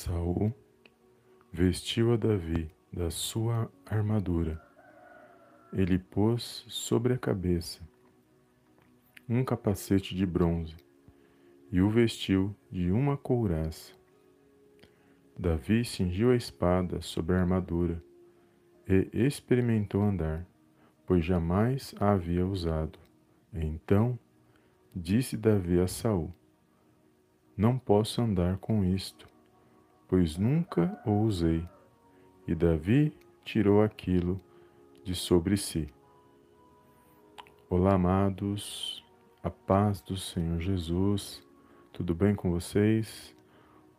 Saul vestiu a Davi da sua armadura. Ele pôs sobre a cabeça um capacete de bronze e o vestiu de uma couraça. Davi cingiu a espada sobre a armadura e experimentou andar, pois jamais a havia usado. Então disse Davi a Saul: Não posso andar com isto, pois nunca o usei. E Davi tirou aquilo de sobre si. Olá, amados, a paz do Senhor Jesus, tudo bem com vocês?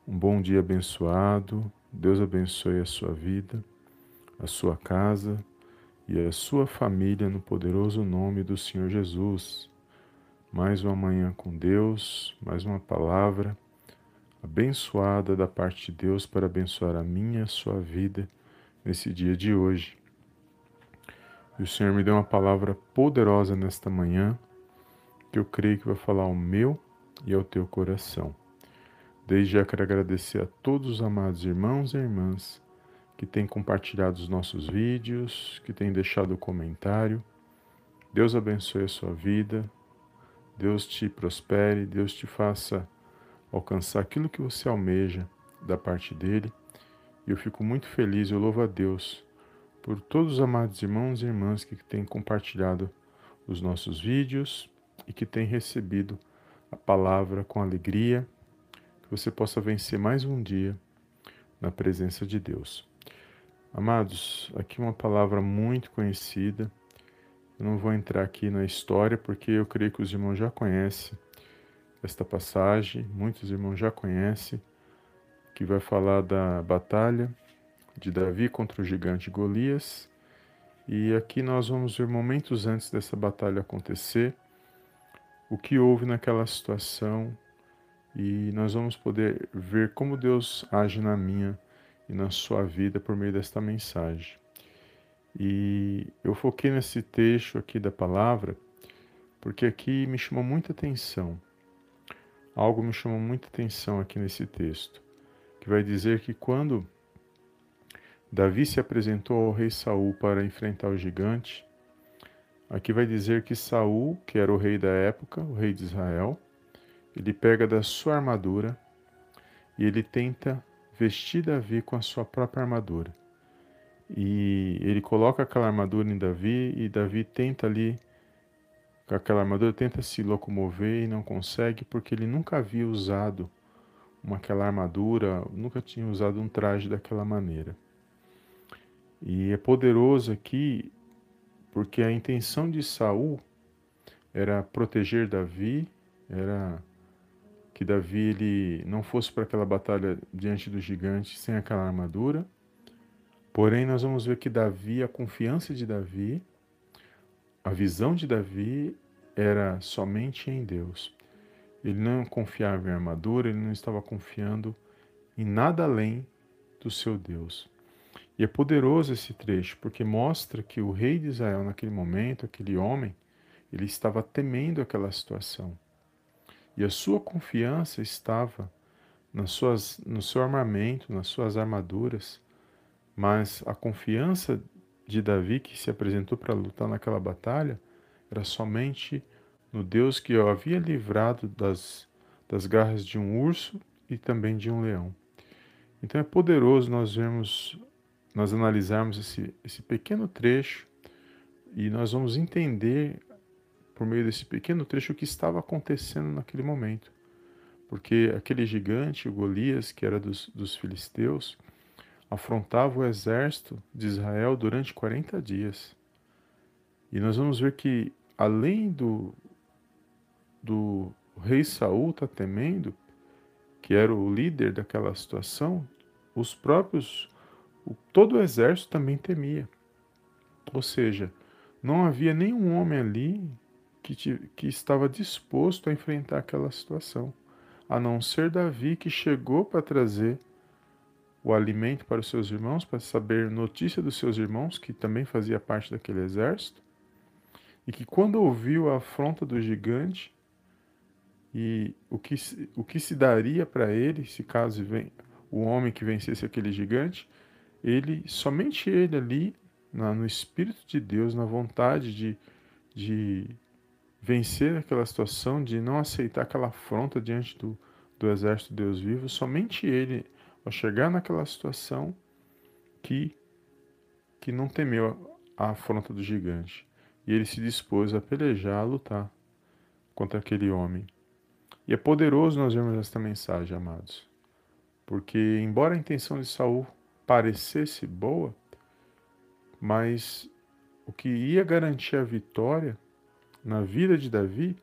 Um bom dia abençoado, Deus abençoe a sua vida, a sua casa e a sua família no poderoso nome do Senhor Jesus. Mais uma manhã com Deus, mais uma palavra abençoada da parte de Deus para abençoar a minha a sua vida nesse dia de hoje. E o Senhor me deu uma palavra poderosa nesta manhã, que eu creio que vai falar ao meu e ao teu coração. Desde já quero agradecer a todos os amados irmãos e irmãs que têm compartilhado os nossos vídeos, que têm deixado comentário. Deus abençoe a sua vida, Deus te prospere, Deus te faça alcançar aquilo que você almeja da parte dele. E eu fico muito feliz, eu louvo a Deus por todos os amados irmãos e irmãs que têm compartilhado os nossos vídeos e que têm recebido a palavra com alegria, que você possa vencer mais um dia na presença de Deus. Amados, aqui uma palavra muito conhecida. Eu não vou entrar aqui na história porque eu creio que os irmãos já conhecem esta passagem, muitos irmãos já conhecem, que vai falar da batalha de Davi contra o gigante Golias. E aqui nós vamos ver momentos antes dessa batalha acontecer, o que houve naquela situação, e nós vamos poder ver como Deus age na minha e na sua vida por meio desta mensagem. E eu foquei nesse texto aqui da palavra, porque aqui me chamou muita atenção algo me chamou muita atenção aqui nesse texto, que vai dizer que quando Davi se apresentou ao rei Saul para enfrentar o gigante, aqui vai dizer que Saul, que era o rei da época, o rei de Israel, ele pega da sua armadura e ele tenta vestir Davi com a sua própria armadura. E ele coloca aquela armadura em Davi e Davi tenta ali com aquela armadura, tenta se locomover e não consegue porque ele nunca havia usado uma, aquela armadura, nunca tinha usado um traje daquela maneira. E é poderoso aqui porque a intenção de Saul era proteger Davi, era que Davi ele não fosse para aquela batalha diante do gigante sem aquela armadura. Porém, nós vamos ver que Davi, a confiança de Davi, a visão de Davi era somente em Deus. Ele não confiava em armadura, ele não estava confiando em nada além do seu Deus. E é poderoso esse trecho, porque mostra que o rei de Israel, naquele momento, aquele homem, ele estava temendo aquela situação. E a sua confiança estava nas suas, no seu armamento, nas suas armaduras, mas a confiança de Davi que se apresentou para lutar naquela batalha era somente no Deus que o havia livrado das, das garras de um urso e também de um leão. Então é poderoso nós vermos, nós analisarmos esse, esse pequeno trecho e nós vamos entender por meio desse pequeno trecho o que estava acontecendo naquele momento. Porque aquele gigante, o Golias, que era dos, dos filisteus, afrontava o exército de Israel durante 40 dias. E nós vamos ver que, além do, do rei Saul estar tá temendo, que era o líder daquela situação, os próprios, o, todo o exército também temia. Ou seja, não havia nenhum homem ali que, que estava disposto a enfrentar aquela situação, a não ser Davi que chegou para trazer o alimento para os seus irmãos, para saber notícia dos seus irmãos, que também fazia parte daquele exército, e que quando ouviu a afronta do gigante e o que, o que se daria para ele se caso vem, o homem que vencesse aquele gigante, ele, somente ele ali, na, no Espírito de Deus, na vontade de, de vencer aquela situação, de não aceitar aquela afronta diante do, do exército de Deus vivo, somente ele, ao chegar naquela situação, que, que não temeu a afronta do gigante. E ele se dispôs a pelejar, a lutar contra aquele homem. E é poderoso nós vermos esta mensagem, amados. Porque, embora a intenção de Saul parecesse boa, mas o que ia garantir a vitória na vida de Davi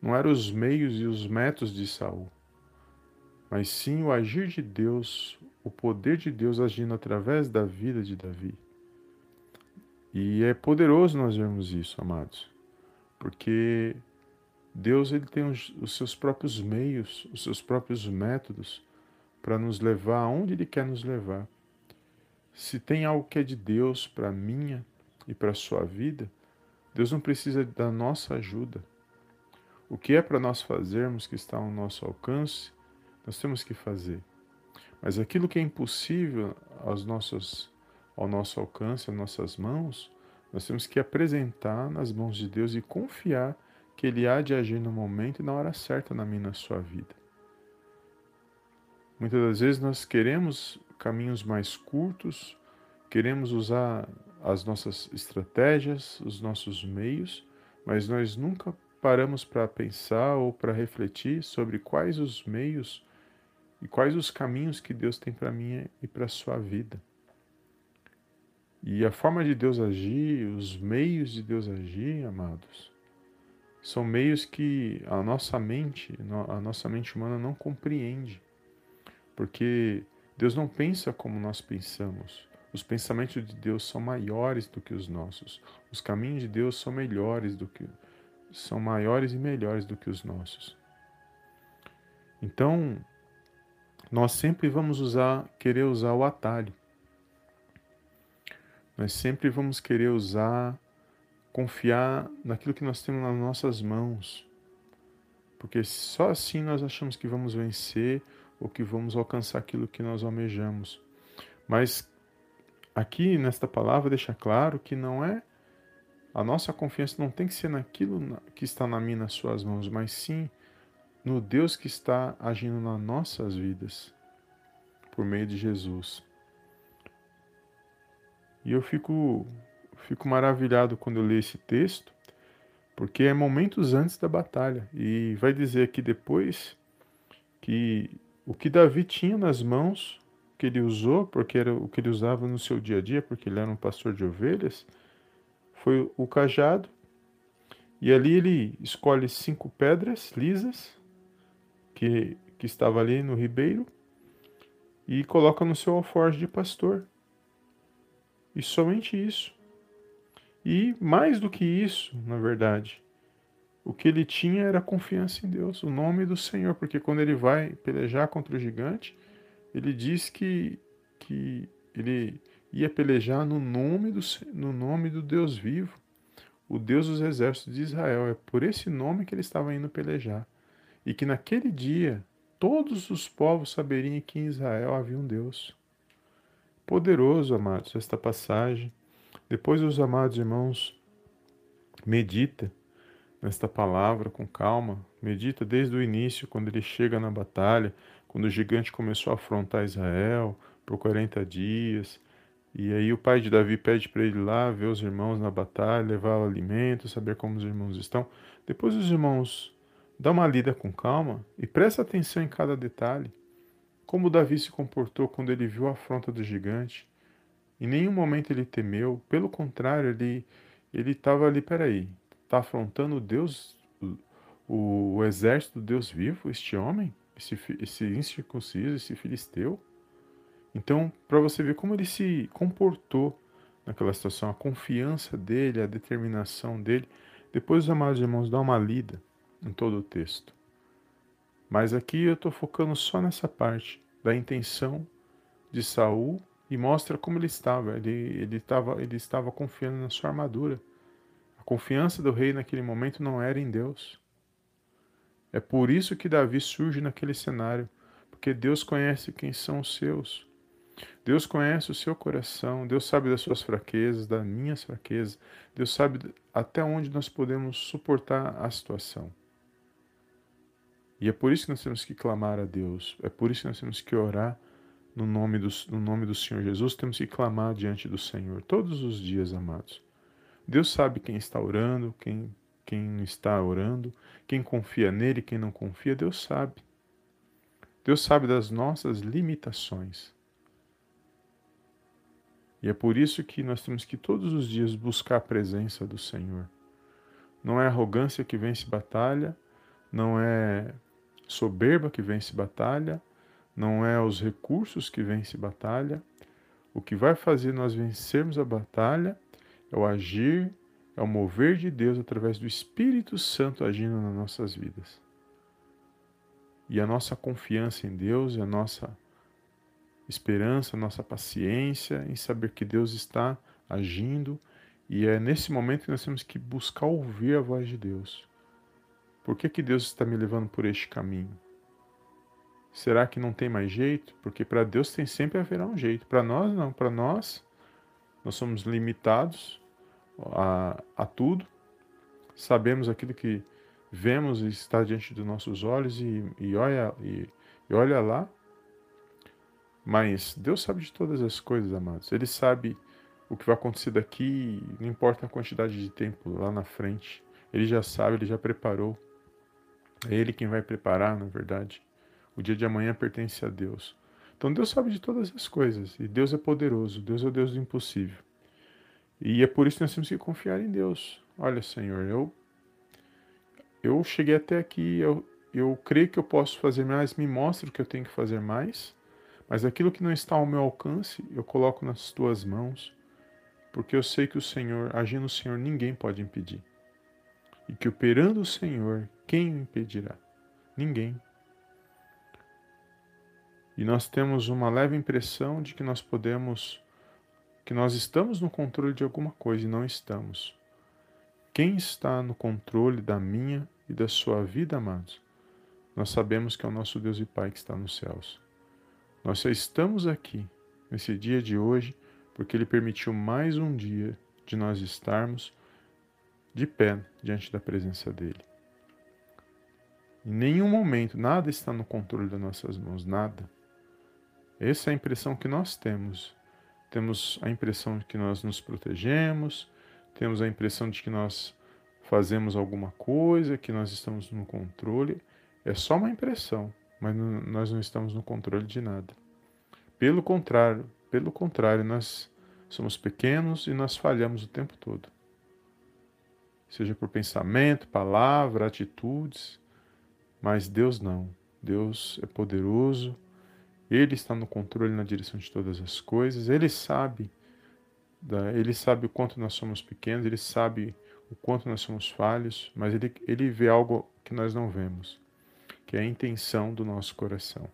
não eram os meios e os métodos de Saul, mas sim o agir de Deus, o poder de Deus agindo através da vida de Davi. E é poderoso nós vermos isso, amados, porque Deus ele tem os, os seus próprios meios, os seus próprios métodos para nos levar aonde Ele quer nos levar. Se tem algo que é de Deus para minha e para a sua vida, Deus não precisa da nossa ajuda. O que é para nós fazermos que está ao nosso alcance, nós temos que fazer. Mas aquilo que é impossível aos nossos, ao nosso alcance, às nossas mãos, nós temos que apresentar nas mãos de Deus e confiar que Ele há de agir no momento e na hora certa na minha e na sua vida. Muitas das vezes nós queremos caminhos mais curtos, queremos usar as nossas estratégias, os nossos meios, mas nós nunca paramos para pensar ou para refletir sobre quais os meios e quais os caminhos que Deus tem para mim e para a sua vida. E a forma de Deus agir, os meios de Deus agir, amados, são meios que a nossa mente, a nossa mente humana não compreende. Porque Deus não pensa como nós pensamos. Os pensamentos de Deus são maiores do que os nossos. Os caminhos de Deus são melhores do que são maiores e melhores do que os nossos. Então, nós sempre vamos usar, querer usar o atalho. Nós sempre vamos querer usar, confiar naquilo que nós temos nas nossas mãos. Porque só assim nós achamos que vamos vencer ou que vamos alcançar aquilo que nós almejamos. Mas aqui nesta palavra deixa claro que não é a nossa confiança não tem que ser naquilo que está na minha nas suas mãos, mas sim no Deus que está agindo nas nossas vidas por meio de Jesus. E eu fico fico maravilhado quando eu leio esse texto, porque é momentos antes da batalha e vai dizer aqui depois que o que Davi tinha nas mãos, que ele usou, porque era o que ele usava no seu dia a dia, porque ele era um pastor de ovelhas, foi o cajado. E ali ele escolhe cinco pedras lisas que, que estava ali no ribeiro e coloca no seu alforje de pastor. E somente isso. E mais do que isso, na verdade, o que ele tinha era confiança em Deus, o nome do Senhor, porque quando ele vai pelejar contra o gigante, ele diz que, que ele ia pelejar no nome, do, no nome do Deus vivo, o Deus dos exércitos de Israel. É por esse nome que ele estava indo pelejar. E que naquele dia todos os povos saberiam que em Israel havia um Deus. Poderoso, amados, esta passagem. Depois os amados irmãos medita nesta palavra com calma. Medita desde o início, quando ele chega na batalha, quando o gigante começou a afrontar Israel por 40 dias. E aí o pai de Davi pede para ele lá ver os irmãos na batalha, levar o alimento, saber como os irmãos estão. Depois os irmãos dão uma lida com calma e presta atenção em cada detalhe. Como Davi se comportou quando ele viu a afronta do gigante. Em nenhum momento ele temeu, pelo contrário, ele ele estava ali, peraí, está afrontando Deus, o, o, exército do Deus vivo, este homem, esse, esse incircunciso, esse filisteu. Então, para você ver como ele se comportou naquela situação, a confiança dele, a determinação dele. Depois, os amados irmãos, dá uma lida em todo o texto. Mas aqui eu estou focando só nessa parte da intenção de Saul e mostra como ele estava. Ele, ele, estava, ele estava confiando na sua armadura confiança do rei naquele momento não era em Deus. É por isso que Davi surge naquele cenário, porque Deus conhece quem são os seus. Deus conhece o seu coração, Deus sabe das suas fraquezas, das minhas fraquezas, Deus sabe até onde nós podemos suportar a situação. E é por isso que nós temos que clamar a Deus, é por isso que nós temos que orar no nome do, no nome do Senhor Jesus, temos que clamar diante do Senhor todos os dias, amados. Deus sabe quem está orando, quem, quem está orando, quem confia nele, quem não confia, Deus sabe. Deus sabe das nossas limitações. E é por isso que nós temos que todos os dias buscar a presença do Senhor. Não é arrogância que vence batalha, não é soberba que vence batalha, não é os recursos que vence batalha. O que vai fazer nós vencermos a batalha é o agir, é o mover de Deus através do Espírito Santo agindo nas nossas vidas. E a nossa confiança em Deus a nossa esperança, nossa paciência em saber que Deus está agindo e é nesse momento que nós temos que buscar ouvir a voz de Deus. Por que, que Deus está me levando por este caminho? Será que não tem mais jeito? Porque para Deus tem sempre haverá um jeito. Para nós não. Para nós, nós somos limitados a, a tudo. Sabemos aquilo que vemos e está diante dos nossos olhos e, e olha, e, e olha lá mas Deus sabe de todas as coisas, amados. Ele sabe o que vai acontecer daqui, não importa a quantidade de tempo lá na frente. Ele já sabe, ele já preparou. É ele quem vai preparar, na verdade. O dia de amanhã pertence a Deus. Então Deus sabe de todas as coisas. E Deus é poderoso. Deus é o Deus do impossível. E é por isso que nós temos que confiar em Deus. Olha, Senhor, eu eu cheguei até aqui, eu, eu creio que eu posso fazer mais, me mostra o que eu tenho que fazer mais. Mas aquilo que não está ao meu alcance, eu coloco nas tuas mãos, porque eu sei que o Senhor, agindo o Senhor, ninguém pode impedir. E que operando o Senhor, quem o impedirá? Ninguém. E nós temos uma leve impressão de que nós podemos, que nós estamos no controle de alguma coisa e não estamos. Quem está no controle da minha e da sua vida, amados? Nós sabemos que é o nosso Deus e Pai que está nos céus. Nós só estamos aqui, nesse dia de hoje, porque Ele permitiu mais um dia de nós estarmos de pé diante da presença dEle. Em nenhum momento, nada está no controle das nossas mãos, nada. Essa é a impressão que nós temos. Temos a impressão de que nós nos protegemos, temos a impressão de que nós fazemos alguma coisa, que nós estamos no controle. É só uma impressão mas nós não estamos no controle de nada. Pelo contrário, pelo contrário, nós somos pequenos e nós falhamos o tempo todo. Seja por pensamento, palavra, atitudes, mas Deus não. Deus é poderoso, Ele está no controle na direção de todas as coisas, Ele sabe, Ele sabe o quanto nós somos pequenos, Ele sabe o quanto nós somos falhos, mas Ele, ele vê algo que nós não vemos que é a intenção do nosso coração.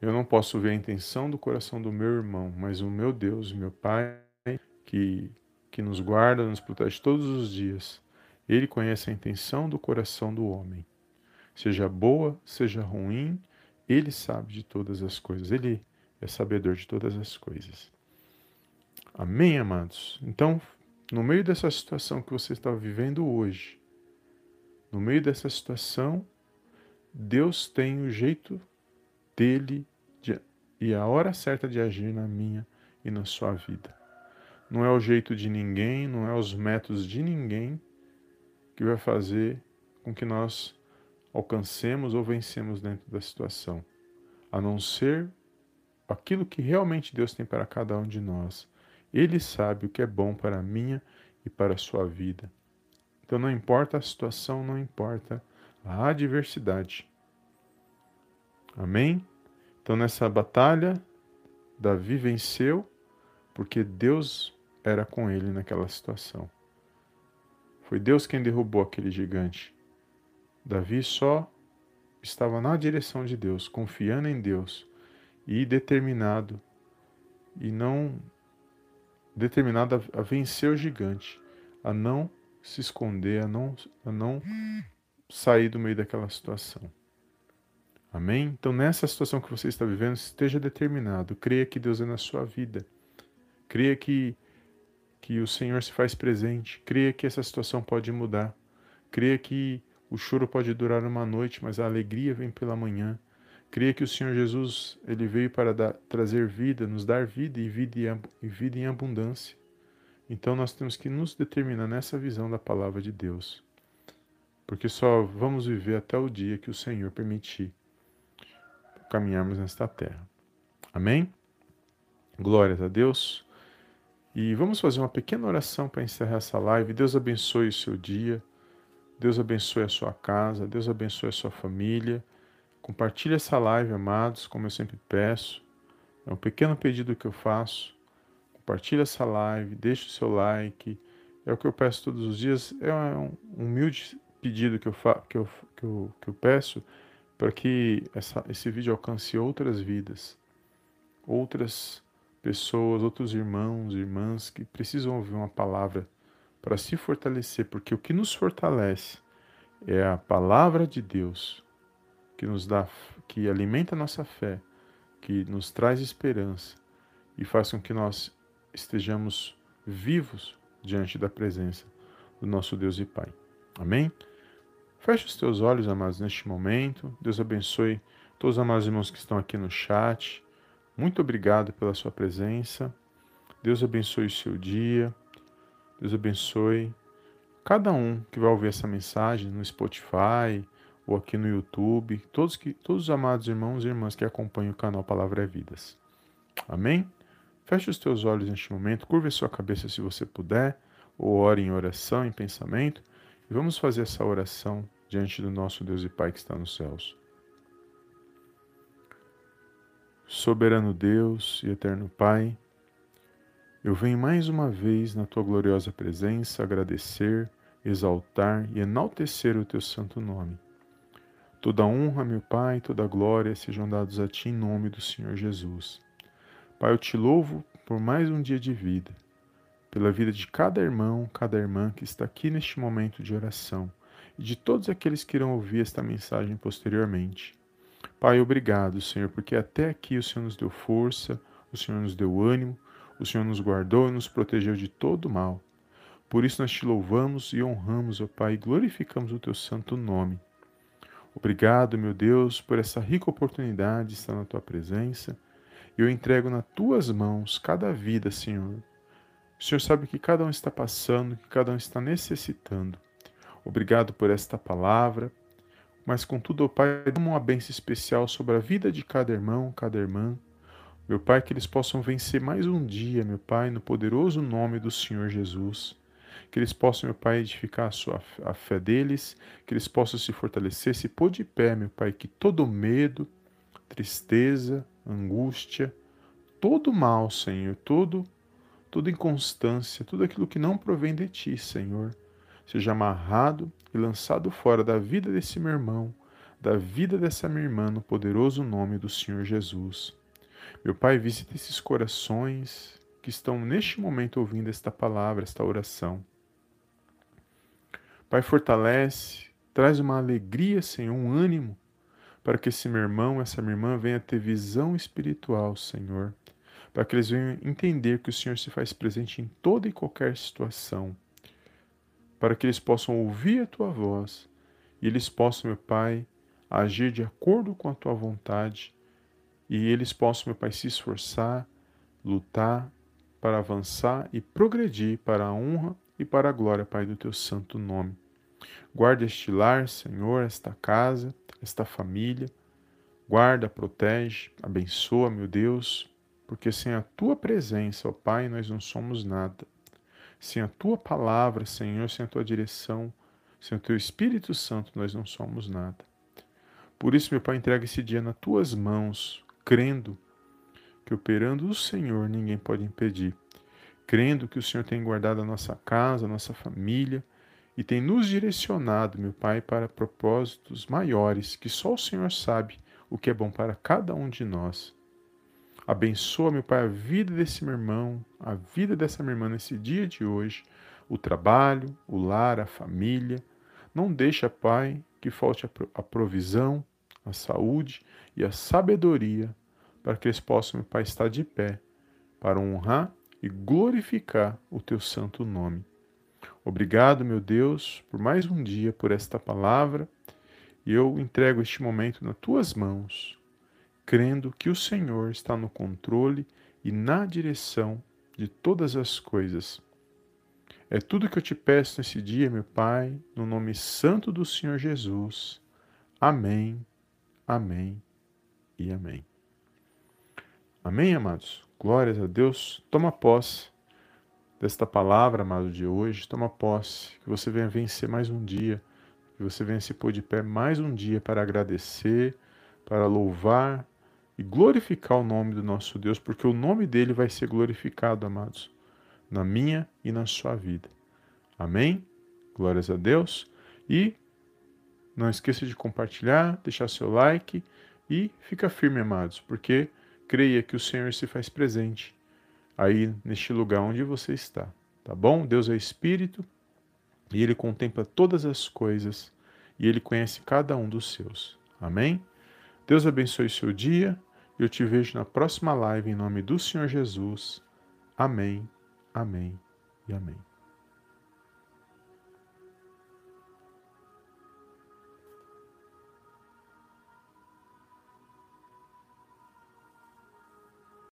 Eu não posso ver a intenção do coração do meu irmão, mas o meu Deus, meu Pai, que, que nos guarda, nos protege todos os dias, ele conhece a intenção do coração do homem. Seja boa, seja ruim, ele sabe de todas as coisas, ele é sabedor de todas as coisas. Amém, amados? Então, no meio dessa situação que você está vivendo hoje, no meio dessa situação, Deus tem o jeito dele de, e a hora certa de agir na minha e na sua vida. Não é o jeito de ninguém, não é os métodos de ninguém que vai fazer com que nós alcancemos ou vencemos dentro da situação, a não ser aquilo que realmente Deus tem para cada um de nós. Ele sabe o que é bom para a minha e para a sua vida. Então não importa a situação, não importa a adversidade. Amém? Então nessa batalha, Davi venceu porque Deus era com ele naquela situação. Foi Deus quem derrubou aquele gigante. Davi só estava na direção de Deus, confiando em Deus e determinado e não determinado a vencer o gigante, a não se esconder, a não, a não sair do meio daquela situação. Amém? Então, nessa situação que você está vivendo, esteja determinado. Creia que Deus é na sua vida. Creia que, que o Senhor se faz presente. Creia que essa situação pode mudar. Creia que o choro pode durar uma noite, mas a alegria vem pela manhã. Creia que o Senhor Jesus ele veio para dar, trazer vida, nos dar vida e vida, e vida em abundância. Então nós temos que nos determinar nessa visão da palavra de Deus. Porque só vamos viver até o dia que o Senhor permitir caminharmos nesta terra. Amém? Glórias a Deus. E vamos fazer uma pequena oração para encerrar essa live. Deus abençoe o seu dia. Deus abençoe a sua casa. Deus abençoe a sua família. Compartilhe essa live, amados, como eu sempre peço. É um pequeno pedido que eu faço. Compartilhe essa live, deixe o seu like. É o que eu peço todos os dias. É um humilde pedido que eu, fa que eu, que eu, que eu peço para que essa, esse vídeo alcance outras vidas, outras pessoas, outros irmãos, irmãs que precisam ouvir uma palavra para se fortalecer, porque o que nos fortalece é a palavra de Deus que nos dá, que alimenta a nossa fé, que nos traz esperança e faz com que nós estejamos vivos diante da presença do nosso Deus e Pai. Amém? Feche os teus olhos, amados, neste momento. Deus abençoe todos os amados irmãos que estão aqui no chat. Muito obrigado pela sua presença. Deus abençoe o seu dia. Deus abençoe cada um que vai ouvir essa mensagem no Spotify ou aqui no YouTube. Todos, que, todos os amados irmãos e irmãs que acompanham o canal Palavra é Vidas. Amém? Feche os teus olhos neste momento. Curva a sua cabeça se você puder. Ou ore em oração, em pensamento. E vamos fazer essa oração diante do nosso Deus e Pai que está nos céus. Soberano Deus e eterno Pai, eu venho mais uma vez na tua gloriosa presença agradecer, exaltar e enaltecer o teu santo nome. Toda honra, meu Pai, toda glória sejam dados a ti em nome do Senhor Jesus. Pai, eu te louvo por mais um dia de vida pela vida de cada irmão, cada irmã que está aqui neste momento de oração e de todos aqueles que irão ouvir esta mensagem posteriormente. Pai, obrigado, Senhor, porque até aqui o Senhor nos deu força, o Senhor nos deu ânimo, o Senhor nos guardou e nos protegeu de todo mal. Por isso nós te louvamos e honramos, ó Pai, e glorificamos o teu santo nome. Obrigado, meu Deus, por essa rica oportunidade de estar na tua presença. Eu entrego nas tuas mãos cada vida, Senhor, o Senhor sabe que cada um está passando, que cada um está necessitando. Obrigado por esta palavra, mas contudo, ó Pai, dá uma bênção especial sobre a vida de cada irmão, cada irmã. Meu Pai, que eles possam vencer mais um dia, meu Pai, no poderoso nome do Senhor Jesus. Que eles possam, meu Pai, edificar a, sua, a fé deles, que eles possam se fortalecer, se pôr de pé, meu Pai, que todo medo, tristeza, angústia, todo mal, Senhor, todo toda inconstância, tudo aquilo que não provém de ti, Senhor, seja amarrado e lançado fora da vida desse meu irmão, da vida dessa minha irmã, no poderoso nome do Senhor Jesus. Meu Pai, visita esses corações que estão neste momento ouvindo esta palavra, esta oração. Pai, fortalece, traz uma alegria, Senhor, um ânimo, para que esse meu irmão, essa minha irmã venha ter visão espiritual, Senhor, para que eles venham entender que o Senhor se faz presente em toda e qualquer situação, para que eles possam ouvir a tua voz e eles possam, meu Pai, agir de acordo com a tua vontade e eles possam, meu Pai, se esforçar, lutar para avançar e progredir para a honra e para a glória, Pai, do teu santo nome. Guarda este lar, Senhor, esta casa, esta família. Guarda, protege, abençoa, meu Deus, porque sem a tua presença, ó Pai, nós não somos nada. Sem a tua palavra, Senhor, sem a tua direção, sem o teu Espírito Santo, nós não somos nada. Por isso, meu Pai, entrega esse dia nas tuas mãos, crendo que operando o Senhor ninguém pode impedir, crendo que o Senhor tem guardado a nossa casa, a nossa família e tem nos direcionado, meu Pai, para propósitos maiores que só o Senhor sabe o que é bom para cada um de nós. Abençoa, meu Pai, a vida desse meu irmão, a vida dessa minha irmã nesse dia de hoje, o trabalho, o lar, a família. Não deixa, Pai, que falte a provisão, a saúde e a sabedoria para que eles possam, meu Pai, estar de pé para honrar e glorificar o teu santo nome. Obrigado, meu Deus, por mais um dia, por esta palavra, e eu entrego este momento nas tuas mãos, crendo que o Senhor está no controle e na direção de todas as coisas. É tudo que eu te peço nesse dia, meu Pai, no nome santo do Senhor Jesus. Amém, amém e amém. Amém, amados? Glórias a Deus. Toma posse desta palavra, amado, de hoje. Toma posse. Que você venha vencer mais um dia. Que você venha se pôr de pé mais um dia para agradecer, para louvar e glorificar o nome do nosso Deus, porque o nome dele vai ser glorificado, amados, na minha e na sua vida. Amém? Glórias a Deus. E não esqueça de compartilhar, deixar seu like e fica firme, amados, porque creia que o Senhor se faz presente aí neste lugar onde você está, tá bom? Deus é Espírito e Ele contempla todas as coisas e Ele conhece cada um dos seus. Amém? Deus abençoe seu dia eu te vejo na próxima live em nome do Senhor Jesus. Amém, amém e amém.